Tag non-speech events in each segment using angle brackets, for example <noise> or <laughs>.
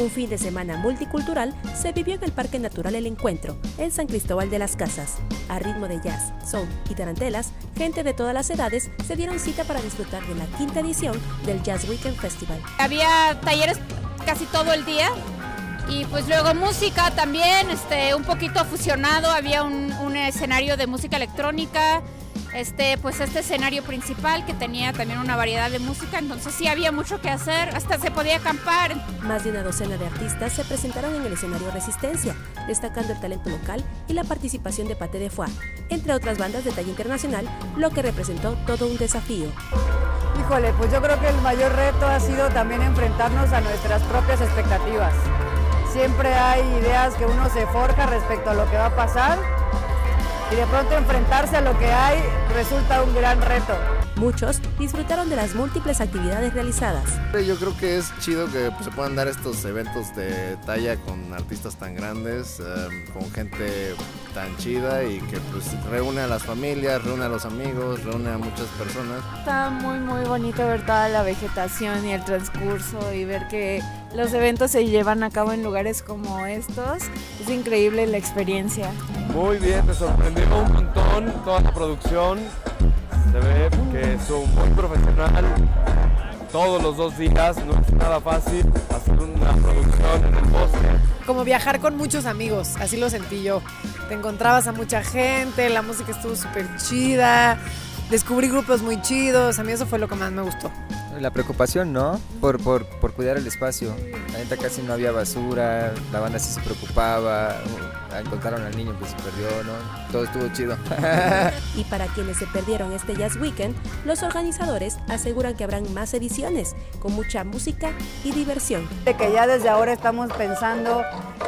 Un fin de semana multicultural se vivió en el Parque Natural El Encuentro, en San Cristóbal de las Casas. A ritmo de jazz, soul y tarantelas, gente de todas las edades se dieron cita para disfrutar de la quinta edición del Jazz Weekend Festival. Había talleres casi todo el día y pues luego música también, este, un poquito fusionado, había un escenario de música electrónica, este, pues este escenario principal que tenía también una variedad de música, entonces sí había mucho que hacer, hasta se podía acampar. Más de una docena de artistas se presentaron en el escenario Resistencia, destacando el talento local y la participación de Pate de Foix, entre otras bandas de talla internacional, lo que representó todo un desafío. Híjole, pues yo creo que el mayor reto ha sido también enfrentarnos a nuestras propias expectativas. Siempre hay ideas que uno se forja respecto a lo que va a pasar y de pronto enfrentarse a lo que hay resulta un gran reto. Muchos disfrutaron de las múltiples actividades realizadas. Yo creo que es chido que pues, se puedan dar estos eventos de talla con artistas tan grandes, eh, con gente tan chida y que pues reúne a las familias, reúne a los amigos, reúne a muchas personas. Está muy muy bonito ver toda la vegetación y el transcurso y ver que los eventos se llevan a cabo en lugares como estos. Es increíble la experiencia. Muy bien, me sorprendió un montón toda la producción. Se ve que son muy profesional. Todos los dos días no es nada fácil hacer una producción en el bosque. Como viajar con muchos amigos, así lo sentí yo. Te encontrabas a mucha gente, la música estuvo súper chida, descubrí grupos muy chidos, a mí eso fue lo que más me gustó. La preocupación, ¿no? Por, por, por cuidar el espacio. La neta casi no había basura, la banda sí se preocupaba, encontraron al niño que se perdió, ¿no? Todo estuvo chido. <laughs> y para quienes se perdieron este Jazz Weekend, los organizadores aseguran que habrán más ediciones, con mucha música y diversión. De que ya desde ahora estamos pensando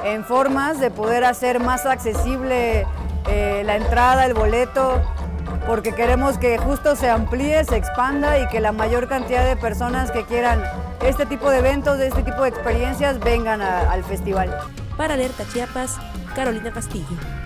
en formas de poder hacer más accesible eh, la entrada, el boleto, porque queremos que justo se amplíe, se expanda y que la mayor cantidad de personas que quieran este tipo de eventos, de este tipo de experiencias, vengan al festival. Para Alerta Chiapas, Carolina Castillo.